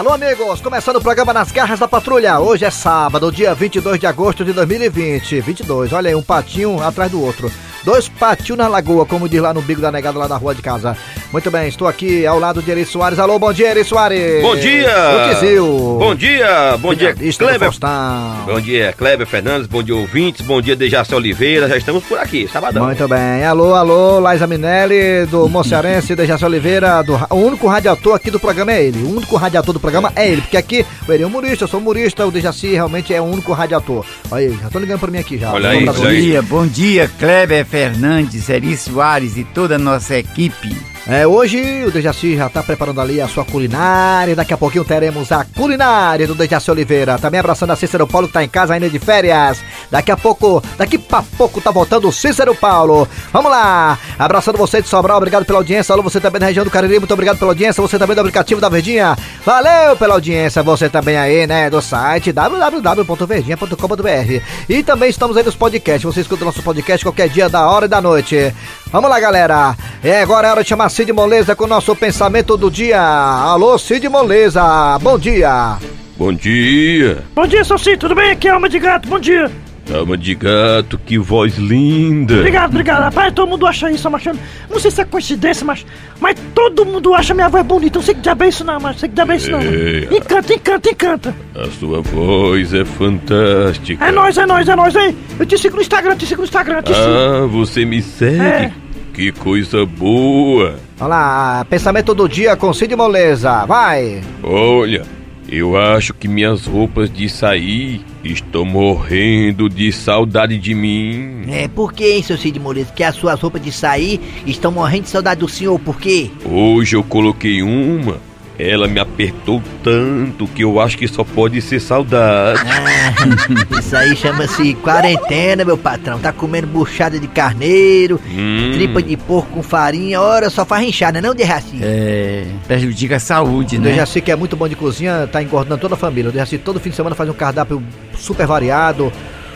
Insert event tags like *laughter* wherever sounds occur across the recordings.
Alô, amigos, começando o programa Nas Garras da Patrulha. Hoje é sábado, dia 22 de agosto de 2020. 22, olha aí, um patinho atrás do outro. Dois patinhos na lagoa, como diz lá no bico da negada lá na rua de casa. Muito bem, estou aqui ao lado de Eri Soares. Alô, bom dia, Eri Soares. Bom dia! O Tizil. Bom dia! Bom dia, Kleber. Bom dia, Kleber Fernandes. Bom dia, ouvintes. Bom dia, Dejaci Oliveira. Já estamos por aqui, sabadão. Muito bem. Alô, alô, Laisa Minelli, do Mocearense, Dejaci Oliveira. Do, o único radiator aqui do programa é ele. O único radiator do programa é ele. Porque aqui, o Eri é humorista, eu sou humorista, o Dejaci realmente é o único radiator. Olha aí, já tô ligando pra mim aqui já. Olha aí, Bom dia, bom dia, Kleber Fernandes, Eri Soares e toda a nossa equipe. É, hoje o Dejaci já tá preparando ali a sua culinária. Daqui a pouquinho teremos a culinária do Dejaci Oliveira. Também abraçando a Cícero Paulo que tá em casa ainda de férias. Daqui a pouco, daqui pra pouco tá voltando o Cícero Paulo. Vamos lá! Abraçando você de Sobral, obrigado pela audiência. Alô, você também da região do Cariri, muito obrigado pela audiência. Você também do aplicativo da Verdinha. Valeu pela audiência. Você também aí, né, do site www.verdinha.com.br. E também estamos aí nos podcasts. Você escuta o nosso podcast qualquer dia da hora e da noite. Vamos lá, galera. É agora é hora de chamar Cid Moleza com o nosso pensamento do dia. Alô, Cid Moleza. Bom dia. Bom dia! Bom dia, Salsi, tudo bem? Aqui é Alma de Gato, bom dia. Alma de gato, que voz linda! Obrigado, obrigado. Rapaz, todo mundo acha isso, mas não sei se é coincidência, mas, mas todo mundo acha minha voz bonita. Não sei que diabo é isso não, mas não sei que diabo é isso não. Encanta, encanta, encanta. A sua voz é fantástica. É nóis, é nóis, é nóis, hein? Eu te sigo no Instagram, te sigo no Instagram, te sigo. Ah, você me segue? É. Que coisa boa! Vamos lá, pensamento do dia com Cid Moleza. Vai. Olha, eu acho que minhas roupas de sair estão morrendo de saudade de mim. É, por que, hein, seu Cid Moreira? Que as suas roupas de sair estão morrendo de saudade do senhor, por quê? Hoje eu coloquei uma, ela me apertou tanto que eu acho que só pode ser saudade. Ah, *laughs* isso aí chama-se quarentena, meu patrão. Tá comendo buchada de carneiro, Hum. tripa de porco com farinha, ora só faz inchada, não de racinho. É, prejudica a saúde, O né? Dejaci, que é muito bom de cozinha, tá engordando toda a família. O todo fim de semana faz um cardápio super variado,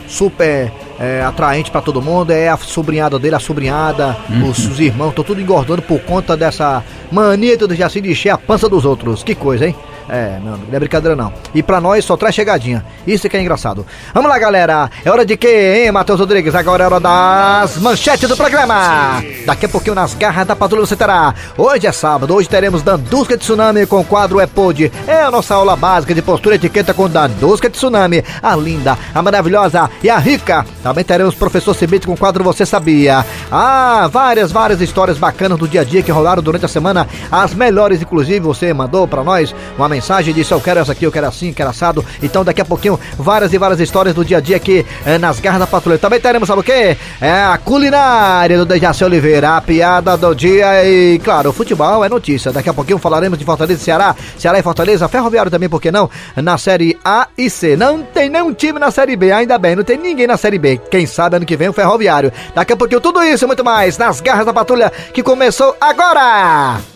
super é, atraente pra todo mundo. É a sobrinhada dele, a sobrinhada, os, os irmãos, estão tudo engordando por conta dessa mania do Dejaci de encher a pança dos outros. Que coisa, hein? É, meu amigo, não é brincadeira não. E pra nós só traz chegadinha. Isso que é engraçado. Vamos lá, galera. É hora de quê, hein, Matheus Rodrigues? Agora é hora das manchetes do programa. Daqui a pouquinho nas garras da patrulha você terá. Hoje é sábado, hoje teremos Dandusca de Tsunami com o quadro É Pod. É a nossa aula básica de postura e etiqueta com Dandusca de Tsunami. A linda, a maravilhosa e a rica. Também teremos professor Cibite com o quadro Você Sabia. Ah, várias, várias histórias bacanas do dia a dia que rolaram durante a semana. As melhores, inclusive, você mandou pra nós uma mensagem disse: Eu quero essa aqui, eu quero assim, quero assado. Então, daqui a pouquinho, várias e várias histórias do dia a dia aqui eh, nas garras da patrulha. Também teremos, sabe o quê? É a culinária do Dejaci Oliveira, a piada do dia e, claro, o futebol é notícia. Daqui a pouquinho falaremos de Fortaleza e Ceará, Ceará e Fortaleza, Ferroviário também, por que não? Na série A e C. Não tem nenhum time na série B, ainda bem, não tem ninguém na série B. Quem sabe ano que vem o Ferroviário. Daqui a pouquinho, tudo isso e muito mais nas garras da patrulha que começou agora!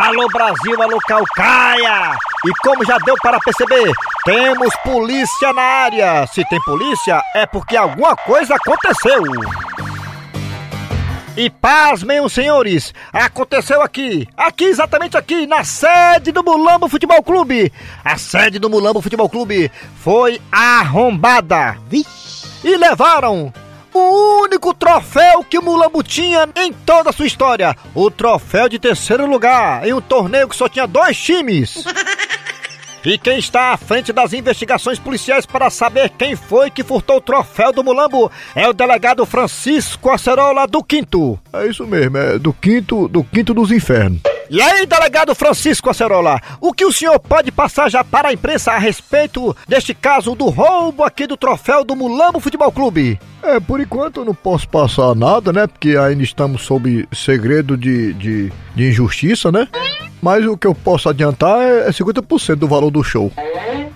Alô Brasil, alô Calcaia! E como já deu para perceber, temos polícia na área. Se tem polícia, é porque alguma coisa aconteceu. E pasmem os senhores, aconteceu aqui, aqui exatamente aqui, na sede do Mulambo Futebol Clube. A sede do Mulambo Futebol Clube foi arrombada. E levaram o único troféu que o Mulambo tinha em toda a sua história. O troféu de terceiro lugar em um torneio que só tinha dois times. *laughs* E quem está à frente das investigações policiais para saber quem foi que furtou o troféu do Mulambo é o delegado Francisco Acerola do Quinto. É isso mesmo, é do quinto, do quinto dos infernos. E aí, delegado Francisco Acerola, o que o senhor pode passar já para a imprensa a respeito deste caso do roubo aqui do troféu do Mulambo Futebol Clube? É, por enquanto eu não posso passar nada, né? Porque ainda estamos sob segredo de, de, de injustiça, né? Mas o que eu posso adiantar é é 50% do valor do show.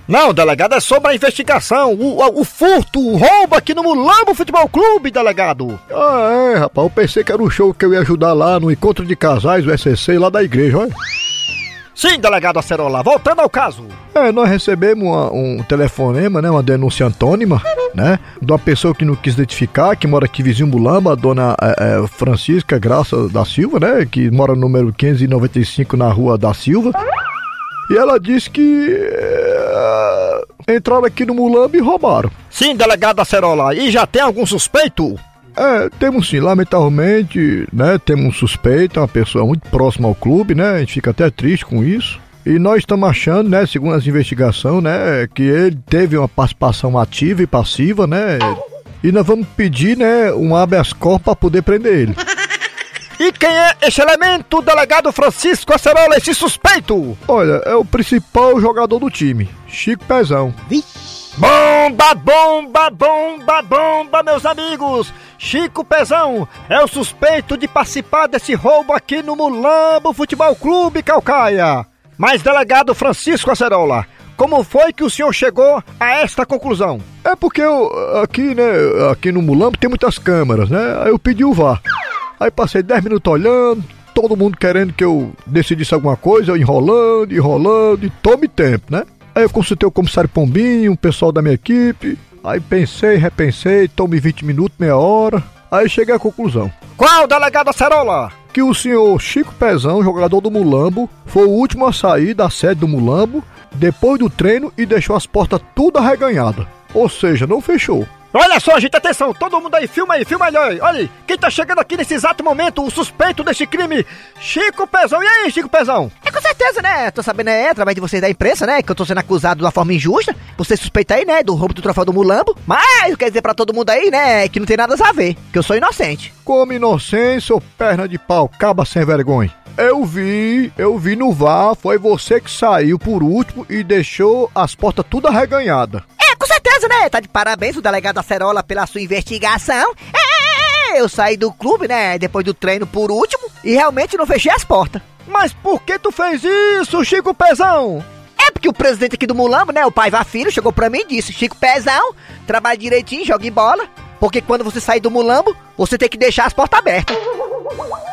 Não, delegado, é sobre a investigação, o, o, o furto, o roubo aqui no Mulambo Futebol Clube, delegado. Ah, é, rapaz, eu pensei que era um show que eu ia ajudar lá no encontro de casais, o SCC, lá da igreja, olha. Sim, delegado Acerola, voltando ao caso. É, nós recebemos uma- um telefonema, né? Uma denúncia antônima, né? De uma pessoa que não quis identificar, que mora aqui vizinho Mulamba, a dona é, é, Francisca Graça da Silva, né? Que mora no número 595 na rua da Silva. E ela disse que é, entraram aqui no Mulamba e roubaram. Sim, delegado Acerola, e já tem algum suspeito? É, temos sim, lamentavelmente, né? Temos um suspeito, uma pessoa muito próxima ao clube, né? A gente fica até triste com isso. E nós estamos achando, né, segundo as investigações, né, que ele teve uma participação ativa e passiva, né? E nós vamos pedir, né, um habeas corpus para poder prender ele. E quem é esse elemento, delegado Francisco Acerola, esse suspeito? Olha, é o principal jogador do time, Chico Pezão. Bomba, bomba, bomba, bomba, meus amigos! Chico Pezão é o suspeito de participar desse roubo aqui no Mulambo Futebol Clube Calcaia. Mas, delegado Francisco Acerola, como foi que o senhor chegou a esta conclusão? É porque eu, aqui, né, aqui no Mulambo tem muitas câmeras, né? Aí eu pedi o VAR. Aí passei 10 minutos olhando, todo mundo querendo que eu decidisse alguma coisa, enrolando, enrolando, e tome tempo, né? Aí eu consultei o comissário Pombinho, o pessoal da minha equipe. Aí pensei, repensei, tome 20 minutos, meia hora. Aí cheguei à conclusão. Qual, delegado Acerola? Que o senhor Chico Pezão, jogador do Mulambo, foi o último a sair da sede do Mulambo depois do treino e deixou as portas tudo arreganhadas. Ou seja, não fechou. Olha só, gente, atenção, todo mundo aí, filma aí, filma aí, olha aí. Quem tá chegando aqui nesse exato momento, o suspeito deste crime, Chico Pezão. E aí, Chico Pezão? É com certeza, né? Tô sabendo é através de vocês da imprensa, né? Que eu tô sendo acusado de uma forma injusta. Você suspeita aí, né? Do roubo do troféu do Mulambo. Mas quer dizer pra todo mundo aí, né? Que não tem nada a ver. Que eu sou inocente. Como inocência ou perna de pau, caba sem vergonha. Eu vi, eu vi no VAR, foi você que saiu por último e deixou as portas tudo arreganhadas. Com certeza, né? Tá de parabéns o delegado Acerola pela sua investigação. É, eu saí do clube, né? Depois do treino por último e realmente não fechei as portas. Mas por que tu fez isso, Chico Pezão? É porque o presidente aqui do Mulambo, né? O pai Filho chegou pra mim e disse: Chico Pezão, trabalha direitinho, joga em bola. Porque quando você sair do Mulambo, você tem que deixar as portas abertas.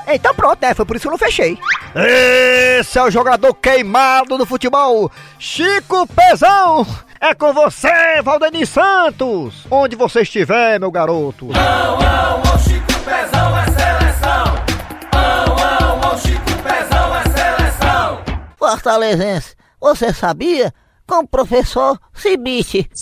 Então pronto, né? Foi por isso que eu não fechei. Esse é o jogador queimado do futebol, Chico Pezão. É com você, Valdemir Santos. Onde você estiver, meu garoto. Fortalezense, você sabia? Com o professor Cibite. *laughs*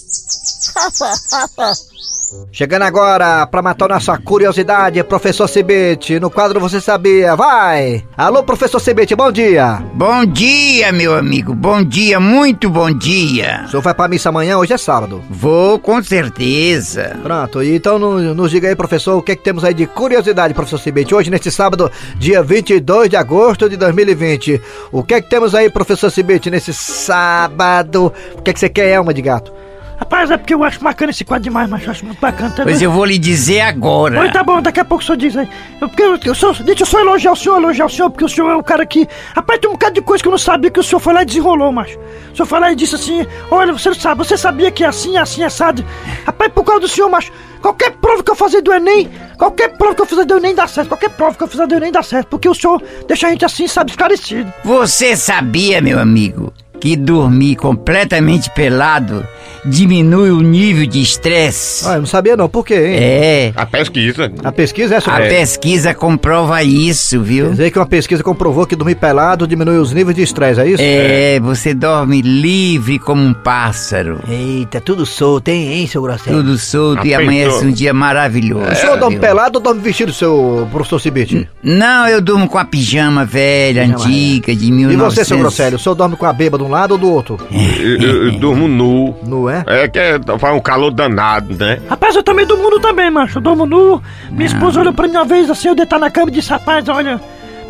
Chegando agora pra matar nossa curiosidade, professor Cibete. No quadro Você Sabia, vai! Alô, professor Cibete, bom dia! Bom dia, meu amigo. Bom dia, muito bom dia. O senhor vai pra missa amanhã? Hoje é sábado. Vou com certeza. Pronto, então no- nos diga aí, professor, o que é que temos aí de curiosidade, professor Cibete, hoje neste sábado, dia 22 de agosto de 2020. O que é que temos aí, professor Cibete, nesse sábado? O que é que você quer, Elma de gato? Rapaz, é porque eu acho bacana esse quadro demais, mas eu acho muito bacana também. Pois eu vou lhe dizer agora. Oi, tá bom, daqui a pouco o senhor diz aí. Eu, porque eu, eu sou, deixa eu só elogiar o senhor, elogiar o senhor, porque o senhor é um cara que. Rapaz, tem um bocado de coisa que eu não sabia que o senhor foi lá e desenrolou, macho. O senhor foi lá e disse assim: Olha, você não sabe, você sabia que é assim, assim, assado. Rapaz, por causa do senhor, macho, qualquer prova que eu fazer do Enem, qualquer prova que eu fizer do Enem dá certo, qualquer prova que eu fizer do Enem dá certo, porque o senhor deixa a gente assim, sabe, esclarecido. Você sabia, meu amigo, que dormir completamente pelado diminui o nível de estresse? Ah, eu não sabia não, por quê, hein? É. A pesquisa. A pesquisa é A sobre... pesquisa comprova isso, Quer viu? dizer que uma pesquisa comprovou que dormir pelado diminui os níveis de estresse, é isso? É, você dorme livre como um pássaro. Eita, tudo solto, hein, hein, seu Grosselho? Tudo solto e Apertou. amanhece um dia maravilhoso. O senhor dorme viu? pelado ou dorme vestido, seu professor Cibete? Não, eu durmo com a pijama velha, Pijama antiga, de E 1900. você, seu Grosselho, o senhor dorme com a beba de um lado ou do outro? Eu, eu- eu durmo nu. Não é? É que é- faz um calor danado, né? Rapaz, eu também durmo nu também, macho. Eu durmo nu. Minha esposa olhou pra mim uma vez assim, eu deitar na cama e disse, rapaz, olha,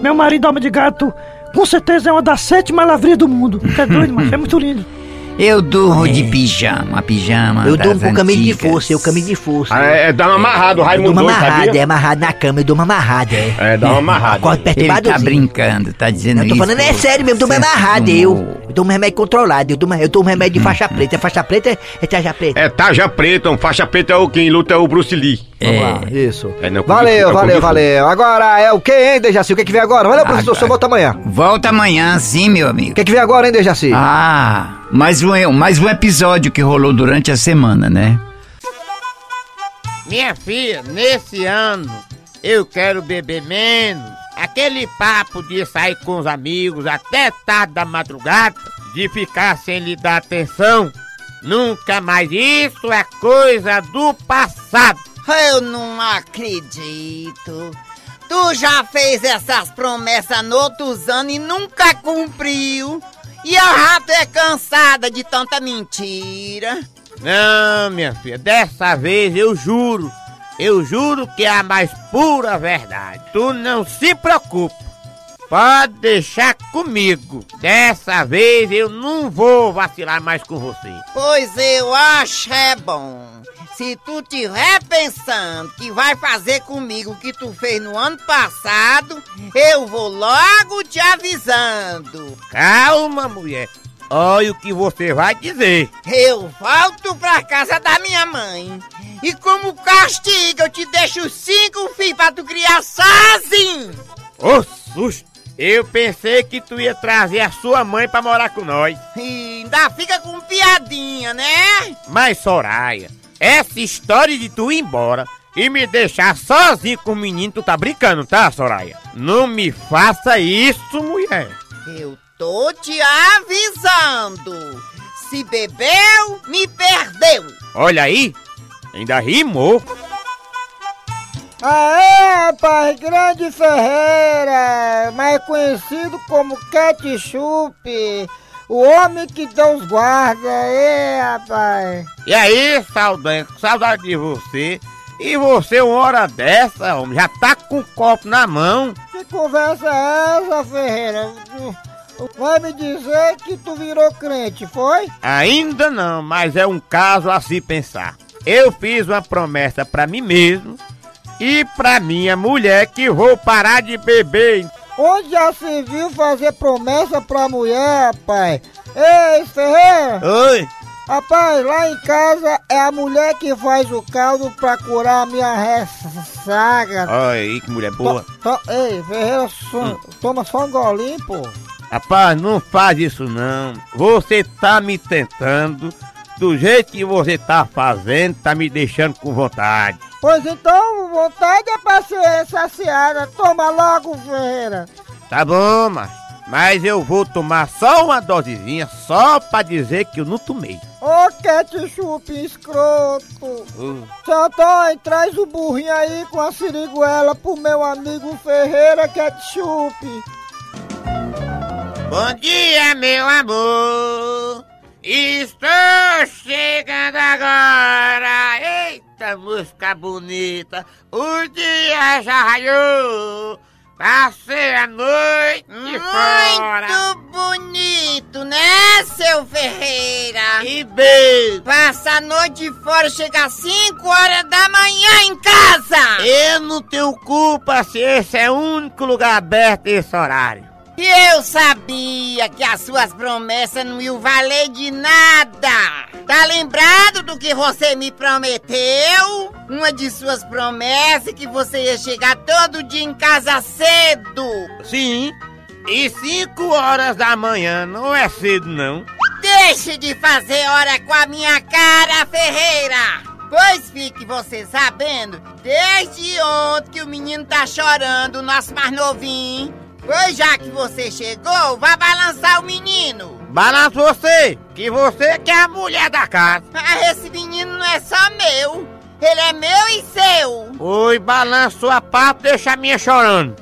meu marido alma de gato, com certeza é uma das sete maravilhas do mundo. Você é doido, macho? É muito lindo. Eu durmo de pijama, pijama. Eu durmo com camisa de antigas. força, eu camisa de força. Ah, É, é dar uma amarrado, o eu Raimundo durmo doido, amarrado, é sabia? amarrado na cama, eu durmo amarrado, é. É, dá uma amarrada. Acordo Ele perturbado. tá brincando, tá dizendo Não, eu tô isso. falando é sério mesmo, eu durmo Você amarrado, acostumou. eu. Eu durmo remédio controlado, eu durmo, eu remédio de faixa preta. Faixa preta é, é tarja preta. É tarja preta, um faixa preta é o quem luta é o Bruce Lee. Vamos É. lá, isso. É, não, valeu, com- valeu, valeu. Agora é o que, hein, Dejaci? O que, que vem agora? Valeu, professor, só volta amanhã. Volta amanhã, sim, meu amigo. O que, que vem agora, hein, Dejaci? Ah, mais um, mais um episódio que rolou durante a semana, né? Minha filha, nesse ano eu quero beber menos. Aquele papo de sair com os amigos até tarde da madrugada, de ficar sem lhe dar atenção. Nunca mais isso é coisa do passado. Eu não acredito. Tu já fez essas promessas noutros anos e nunca cumpriu. E já tô é cansada de tanta mentira. Não, minha filha, dessa vez eu juro. Eu juro que é a mais pura verdade. Tu não se preocupa. Pode deixar comigo. Dessa vez eu não vou vacilar mais com você. Pois eu acho é bom. Se tu tiver pensando que vai fazer comigo o que tu fez no ano passado, eu vou logo te avisando. Calma, mulher. Olha o que você vai dizer. Eu volto pra casa da minha mãe. E como castigo, eu te deixo cinco filhos pra tu criar sozinho. Ô susto! Eu pensei que tu ia trazer a sua mãe pra morar com nós. E ainda fica com piadinha, né? Mas, Soraya, essa história de tu ir embora e me deixar sozinho com o menino, tu tá brincando, tá, Soraya? Não me faça isso, mulher. Eu tô te avisando. Se bebeu, me perdeu. Olha aí, ainda rimou. Aê, rapaz, Grande Ferreira, mais conhecido como Ketchup, o homem que Deus guarda, aê, rapaz. E aí, com saudade de você. E você, uma hora dessa, homem, já tá com o copo na mão. Que conversa é essa, Ferreira? Vai me dizer que tu virou crente, foi? Ainda não, mas é um caso a se pensar. Eu fiz uma promessa pra mim mesmo e pra minha mulher que vou parar de beber. Onde já se viu fazer promessa pra mulher, rapaz? Ei, Ferreira! Oi? Rapaz, lá em casa é a mulher que faz o caldo pra curar a minha ressaga. Aí, que mulher boa. To- ei, Ferreira, só- toma só um golinho, pô. Rapaz, não faz isso não. Você tá me tentando. Do jeito que você tá fazendo, tá me deixando com vontade. Pois então, vontade é ser saciada. Toma logo, Ferreira. Tá bom, mas, mas eu vou tomar só uma dosezinha só pra dizer que eu não tomei. Ô, ketchup escroto. Uh. Traz o burrinho aí com a siriguela pro meu amigo Ferreira Ketchup. Bom dia, meu amor. Estou chegando agora. Eita, música bonita. O dia já raiou. Passei a noite fora. Muito bonito, né, seu Ferreira? E beijo. Passa a noite fora, chega às 5 horas da manhã em casa. Eu não tenho culpa se esse é o único lugar aberto esse horário. E eu sabia que as suas promessas não iam valer de nada. Tá lembrado do que você me prometeu? Uma de suas promessas que você ia chegar todo dia em casa cedo. Sim. E 5 horas da manhã não é cedo, não. Deixe de fazer hora com a minha cara, Ferreira! Pois fique você sabendo, desde ontem que o menino tá chorando, o nosso mais novinho. Pois já que você chegou, vá balançar o menino. Balança você, que você que é a mulher da casa. Ah, esse menino não é só meu, ele é meu e seu. Oi, balança sua parte, deixa a minha chorando.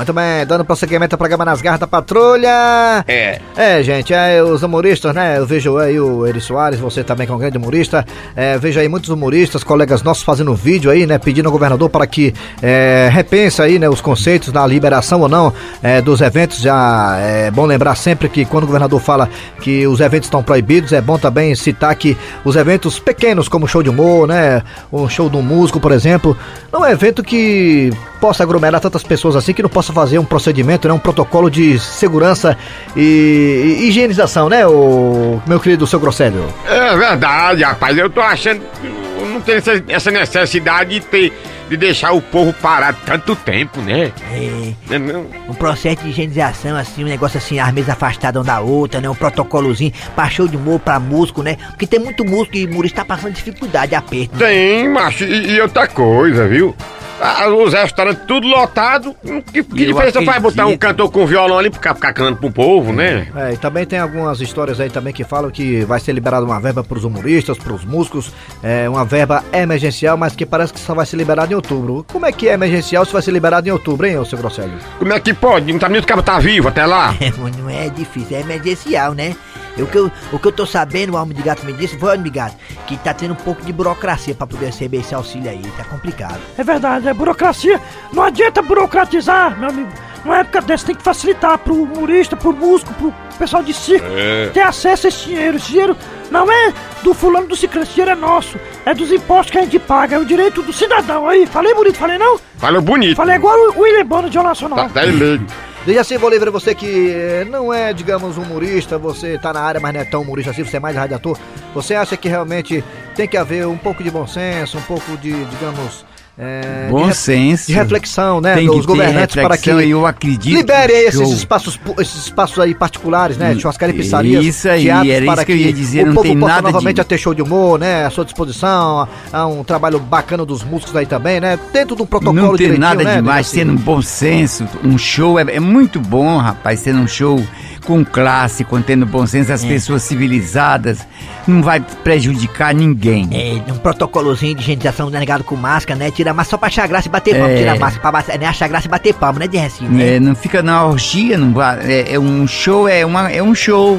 Muito bem, dando prosseguimento ao programa Nas Garras da Patrulha. É. É, gente, é, os humoristas, né? Eu vejo aí o Eri Soares, você também que é um grande humorista. É, vejo aí muitos humoristas, colegas nossos fazendo vídeo aí, né? Pedindo ao governador para que é, repense aí, né? Os conceitos da liberação ou não é, dos eventos. Já é bom lembrar sempre que quando o governador fala que os eventos estão proibidos, é bom também citar que os eventos pequenos, como show de humor, né? Um show um músico, por exemplo, não é evento que possa aglomerar tantas pessoas assim, que não possa fazer um procedimento, né, um protocolo de segurança e, e higienização, né, o meu querido seu Grosselio? É verdade, rapaz. Eu tô achando que não tem essa necessidade de ter de deixar o povo parado tanto tempo, né? É, Né, não? um processo de higienização, assim, um negócio assim, as mesas afastadas uma da outra, né? Um protocolozinho pra show de humor, pra músico, né? Porque tem muito músico e humorista tá passando dificuldade, aperto. né? Tem, macho, e, e outra coisa, viu? Ah, Os restaurantes tudo lotado. Que, que Eu diferença faz botar um cantor com violão ali pra ficar cantando pro povo, né? É, e também tem algumas histórias aí também que falam que vai ser liberada uma verba pros humoristas, pros músicos, é uma verba emergencial, mas que parece que só vai ser liberada em outubro. Como é que é emergencial se vai ser liberado em outubro, hein, ô seu Grosselio? Como é que pode? Não tá nem o cara tá vivo até lá? *laughs* É, não é difícil, é emergencial, né? O que, eu, o que eu tô sabendo, o Almo de Gato me disse, foi Almo de Gato, que tá tendo um pouco de burocracia pra poder receber esse auxílio aí, tá complicado. É verdade, é burocracia. Não adianta burocratizar, meu amigo. Numa época dessa tem que facilitar pro humorista, pro músico, pro pessoal de circo ter acesso a esse dinheiro. Esse dinheiro não é do fulano do ciclano, esse dinheiro é nosso. É dos impostos que a gente paga, é o direito do cidadão. Aí, falei bonito, falei não? Falou bonito. Falei igual o William Bonner de Jornal Nacional. Tá, tá eleito. Diga assim, Bolívar, você que eh, não é, digamos, humorista, você tá na área, mas não é tão humorista assim, você é mais radiator, você acha que realmente tem que haver um pouco de bom senso, um pouco de, digamos, de Bom re- senso. de reflexão, né, Tem dos governantes para que eu acredito libere que esses espaços, esses espaços aí particulares, né, churrascaria e pizzarias, Isso aí, era isso para que eu ia dizer, o não povo possa nada de- novamente a ter show de humor, né, à sua disposição, há um trabalho bacana dos músicos aí também, né, dentro de um protocolo Não tem nada né, demais, Dejaci? tendo um bom senso, um show é, é muito bom, rapaz, tendo um show com classe, contendo bom senso, É. as pessoas civilizadas, não vai prejudicar ninguém. É, um protocolozinho de higienização negado com máscara, né? Tira a máscara só pra achar graça e bater palma. É. A máscara pra bater, né? achar graça e bater palma, né, de Recife? né? É, não fica na orgia, não é, é um show, é, uma, é um show,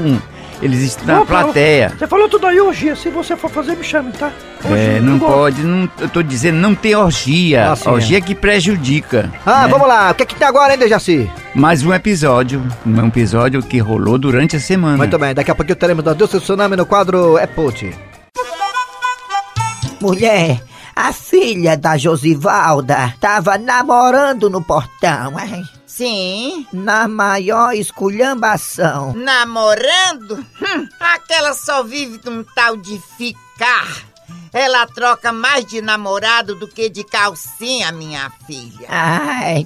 eles estão na plateia. Você falou tudo aí, orgia. Se você for fazer, me chame, tá? É, não pode, não, eu tô dizendo, não tem orgia. Ah, orgia que prejudica. Ah, né? vamos lá, o que é que tem agora, hein, Dejaci? Mais um episódio, um episódio que rolou durante a semana. Muito bem, daqui a pouquinho teremos da Deus do Tsunami no quadro É Put. Mulher, a filha da Josivalda tava namorando no portão, ai, Sim. na maior esculhambação. Namorando? Hum, aquela só vive de um tal de ficar. Ela troca mais de namorado do que de calcinha, minha filha. Ai,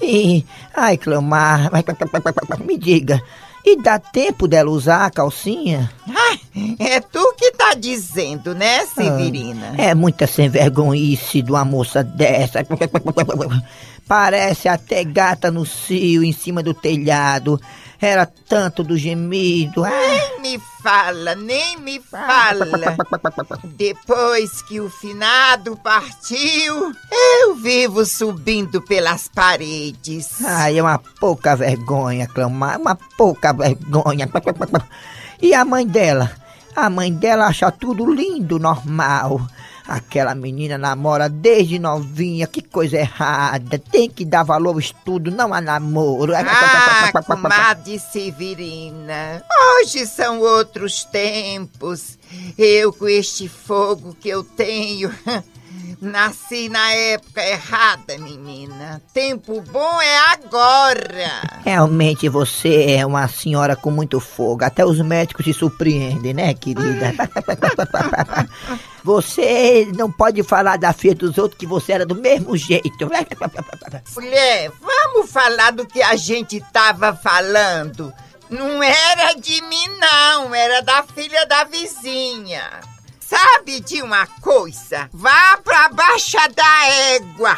e, ai, Cleomar, me diga, e dá tempo dela usar a calcinha? Ai, é tu que tá dizendo, né, Severina? É muita sem vergonhice de uma moça dessa. Parece até gata no cio em cima do telhado. Era tanto do gemido. Ai, Nem me fala, nem me fala. Depois que o finado partiu, eu vivo subindo pelas paredes. ai, é uma pouca vergonha, Cleomar. Uma pouca vergonha. E a mãe dela? A mãe dela acha tudo lindo, normal. Aquela menina namora desde novinha, que coisa errada. Tem que dar valor ao estudo, não a namoro. Ah, comadre Severina, hoje são outros tempos. Eu com este fogo que eu tenho, *laughs* nasci na época errada, menina. Tempo bom é agora. Realmente você é uma senhora com muito fogo. Até os médicos se surpreendem, né, querida? *laughs* Você não pode falar da filha dos outros que você era do mesmo jeito. Mulher, vamos falar do que a gente tava falando. Não era de mim, não, era da filha da vizinha. Sabe de uma coisa? Vá pra baixa da égua.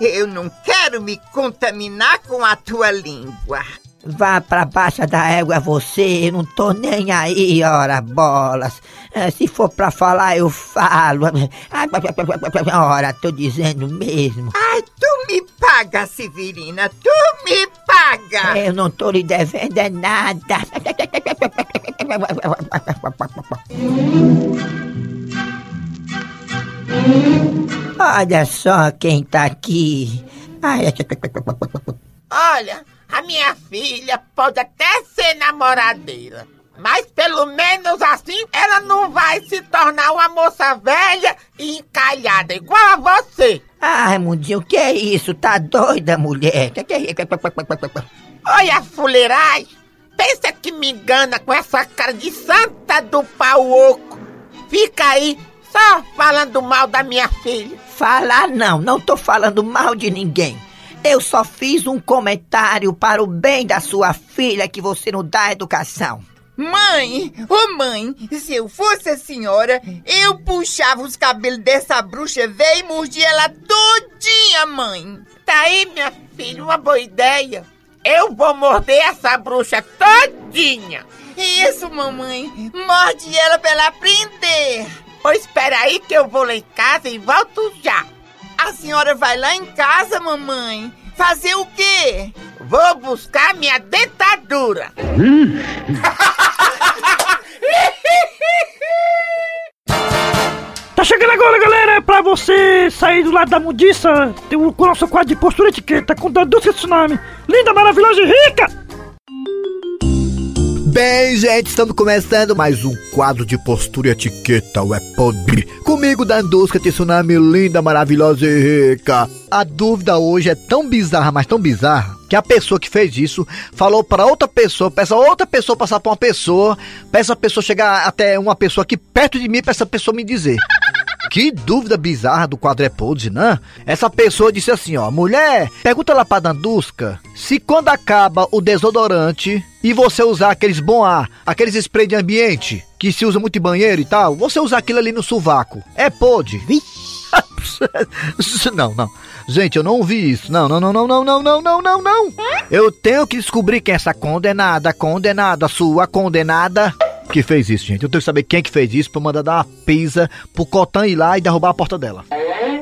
Eu não quero me contaminar com a tua língua. Vá pra baixa da égua você, eu não tô nem aí, ora bolas. Eh, Se for pra falar, eu falo. *laughs* Ora, tô dizendo mesmo. Ai, tu me paga, Severina, tu me paga. Eu não tô lhe devendo é nada. Olha só quem tá aqui. Ai, Olha, a minha filha pode até ser namoradeira. Mas pelo menos assim ela não vai se tornar uma moça velha e encalhada igual a você. Ah, Raimundinho, o que é isso? Tá doida, mulher? Que que é isso? Olha a fuleiragem. Pensa que me engana com essa cara de santa do pau oco. Fica aí só falando mal da minha filha. Falar não, não tô falando mal de ninguém. Eu só fiz um comentário para o bem da sua filha que você não dá educação. Mãe, ô mãe, se eu fosse a senhora, eu puxava os cabelos dessa bruxa velha e mordia ela todinha, mãe. Tá aí, minha filha, uma boa ideia. Eu vou morder essa bruxa todinha. Isso, mamãe, morde ela pra ela aprender. Pois espera aí que eu vou lá em casa e volto já. A senhora vai lá em casa, mamãe. Fazer o quê? Vou buscar minha dentadura. Tá chegando agora, galera, pra você sair do lado da mudiça, tem o nosso quadro de postura etiqueta com Dandusca Tsunami. Linda, maravilhosa e rica! Bem, gente, estamos começando mais um quadro de postura e etiqueta, o Podre. Comigo, Dandusca Tsunami, linda, maravilhosa e rica. A dúvida hoje é tão bizarra, mas tão bizarra, que a pessoa que fez isso falou para outra pessoa, peça outra pessoa passar pra uma pessoa, peça a pessoa chegar até uma pessoa aqui perto de mim, pra essa pessoa me dizer. Que dúvida bizarra do quadro podre, né? Essa pessoa disse assim, ó, mulher, pergunta lá pra Dandusca se quando acaba o desodorante e você usar aqueles bom ar, aqueles spray de ambiente que se usa muito em banheiro e tal, você usar aquilo ali no sovaco, é podre? *laughs* não, não. Gente, eu não vi isso. Não, não, não, não, não, não, não, não, não, não. Eu tenho que descobrir quem é essa condenada, condenada, sua condenada que fez isso, gente. Eu tenho que saber quem é que fez isso pra mandar dar uma pisa pro Cotan ir lá e derrubar a porta dela.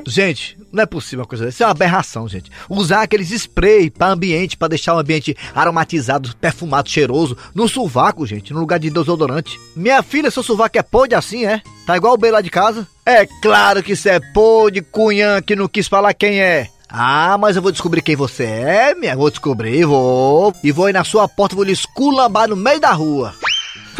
Gente, não é possível uma coisa dessa. Isso é uma aberração, gente. Usar aqueles spray para ambiente, para deixar o ambiente aromatizado, perfumado, cheiroso, no sovaco, gente, no lugar de desodorante. Minha filha, seu sovaco é podre assim, é? Tá igual o B lá de casa? É claro que isso é podre, cunhã, que não quis falar quem é. Ah, mas eu vou descobrir quem você é, minha. Vou descobrir, vou. E vou ir na sua porta, vou lhe esculambar no meio da rua.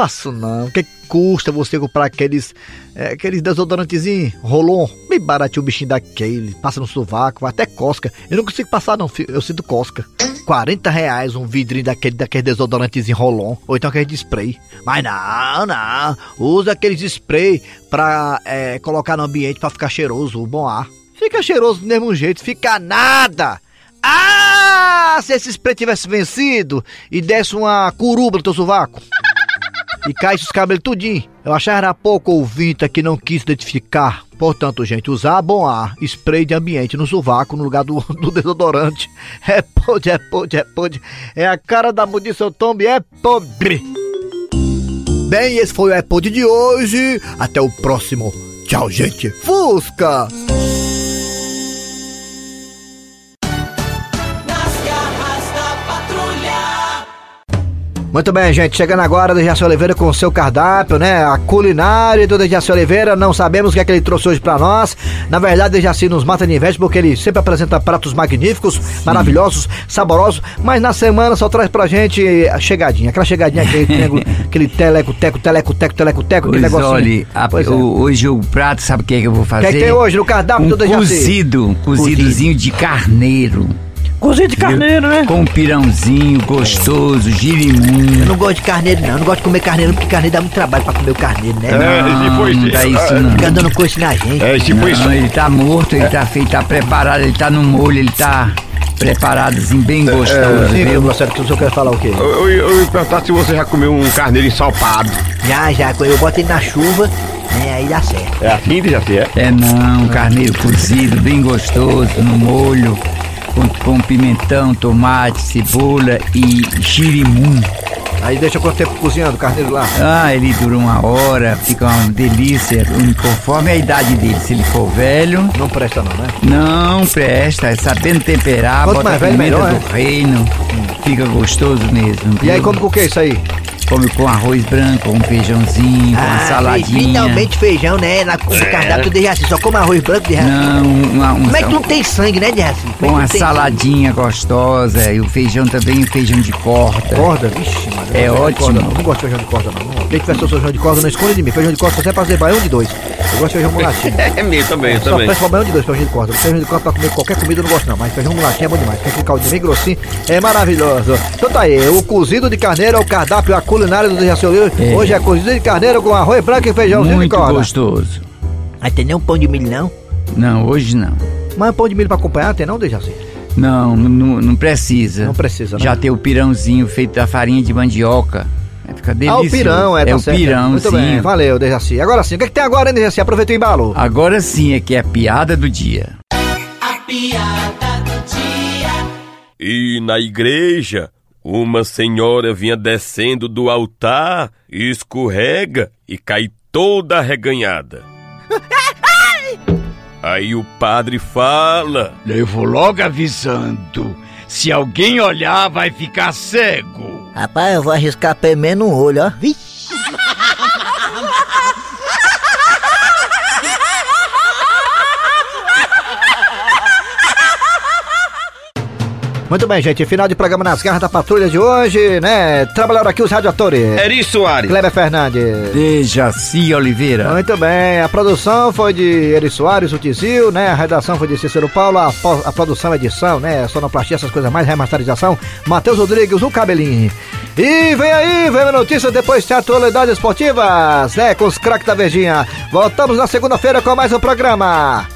Faço não. O que custa você comprar aqueles. É, aqueles desodorantezinhos, rolon, bem baratinho o bichinho daquele, passa no sovaco, até cosca. Eu não consigo passar, não, eu sinto cosca. 40 reais um vidrinho daquele, daquele desodorantezinho rolon, ou então aquele de spray. Mas não, não. Usa aqueles spray pra é, colocar no ambiente pra ficar cheiroso, o bom ar. Fica cheiroso do mesmo jeito, fica nada. Ah, se esse spray tivesse vencido e desse uma curuba no teu sovaco e caísse os cabelos tudinho. Eu achava pouco ouvinte que não quis identificar. Portanto, gente, usar bom ar, spray de ambiente no sovaco no lugar do, *laughs* do desodorante. É podre, é podre, é podre. É a cara da mudição Tomb, é podre. Bem, esse foi o Podre de hoje. Até o próximo. Tchau, gente. Fusca! Muito bem, gente, chegando agora do Jaci Oliveira com o seu cardápio, né? A culinária do Jaci Oliveira, não sabemos o que é que ele trouxe hoje pra nós. Na verdade, o Jaci nos mata de inveja porque ele sempre apresenta pratos magníficos, maravilhosos, saborosos, mas na semana só traz pra gente a chegadinha, aquela chegadinha, aquele, *laughs* triângulo, aquele teleco, teco, teleco, teco, teleco, teco, aquele negocinho. olha, a- Pois é. o- hoje o prato, sabe o que, é que eu vou O fazer? que é que tem hoje no cardápio um do Jaci? cozido, cozidozinho de carneiro. Cozinha de carneiro, né? Com um pirãozinho gostoso, Eu girimum. não gosto de carneiro, não. Eu não gosto de comer carneiro porque carneiro dá muito trabalho pra comer o carneiro, né? Não, não dá isso não. Fica dando coice na gente. É, tipo isso. Não, ele tá morto, ele tá feito, tá preparado, ele tá no molho, ele tá preparadozinho, bem gostoso, Sim, viu? Marcelo, que o senhor quer falar o quê? Eu, eu, eu ia perguntar se você já comeu um carneiro ensalpado. Já, já, eu boto ele na chuva, né, aí dá certo. É assim, já é? É não, carneiro cozido, bem gostoso, no molho, com, com pimentão, tomate, cebola e girimum. Aí deixa quanto tempo cozinhando o carneiro lá? Ah, ele dura uma hora, fica uma delícia, conforme a idade dele. Se ele for velho, Não presta não, né? não presta, é sabendo temperar, Quanto bota mais velho, pimenta melhor, do reino, fica gostoso mesmo. E aí viu? come com o que isso aí? Come com arroz branco, com um feijãozinho, com uma saladinha. Finalmente feijão, né? Na no cardápio de Jaci, só come arroz branco de Jaci. Não, uma, um, Como é que tu não tem sangue, né, de Jaci? É com uma saladinha gostosa e o feijão também, o feijão de sangue? Corda? Vixe, mano. É não ótimo. Corda, não. não gosto de feijão de corda, não. não. Quem tiver seu feijão de corda, não esconde de mim. Feijão de corda só serve pra fazer baião de dois. Eu gosto de feijão mulatinho. *laughs* É meu também, eu Só também. presta pra baião de dois, feijão de corda. Feijão de corda pra comer qualquer comida eu não gosto não, mas feijão mulatinho é bom demais. Tem aquele caldinho bem grossinho, é maravilhoso. Então tá aí, o cozido de carneiro é o cardápio, a culinária do Dejaci Oliveira. É. Hoje é cozido de carneiro com arroz branco e feijãozinho Muito de corda. gostoso. Mas tem nem um pão de milho, não? Não, hoje não. Mas pão de milho pra acompanhar tem não, Dejaci? Não, não, não precisa. Não precisa, né? Já tem o pirãozinho feito da farinha de mandioca. Vai ficar Ah, delicioso. o pirão, é, tá É o certo. pirãozinho. Muito bem, valeu, Dejaci. Agora sim, o que, é que tem agora, hein, Dejaci? Aproveita o embalo. Agora sim é que é a piada do dia. A piada do dia. E na igreja, uma senhora vinha descendo do altar, escorrega e cai toda arreganhada. Aí o padre fala: Eu vou logo avisando. Se alguém olhar, vai ficar cego. Rapaz, eu vou arriscar pelo menos um olho, ó. Vixe. Muito bem, gente. Final de programa nas garras da patrulha de hoje, né? Trabalharam aqui os radioatores. Eri Soares. Kleber Fernandes. Dejaci Oliveira. Muito bem, a produção foi de Eri Soares, o Tizil, né? A redação foi de Cícero Paulo, a, a produção, edição, né? Sonoplastia, essas coisas mais, remasterização, Matheus Rodrigues, o cabelinho. E vem aí, vem a notícia, depois tem atualidades esportivas, né? Com os craques da Verdinha. Voltamos na segunda-feira com mais um programa.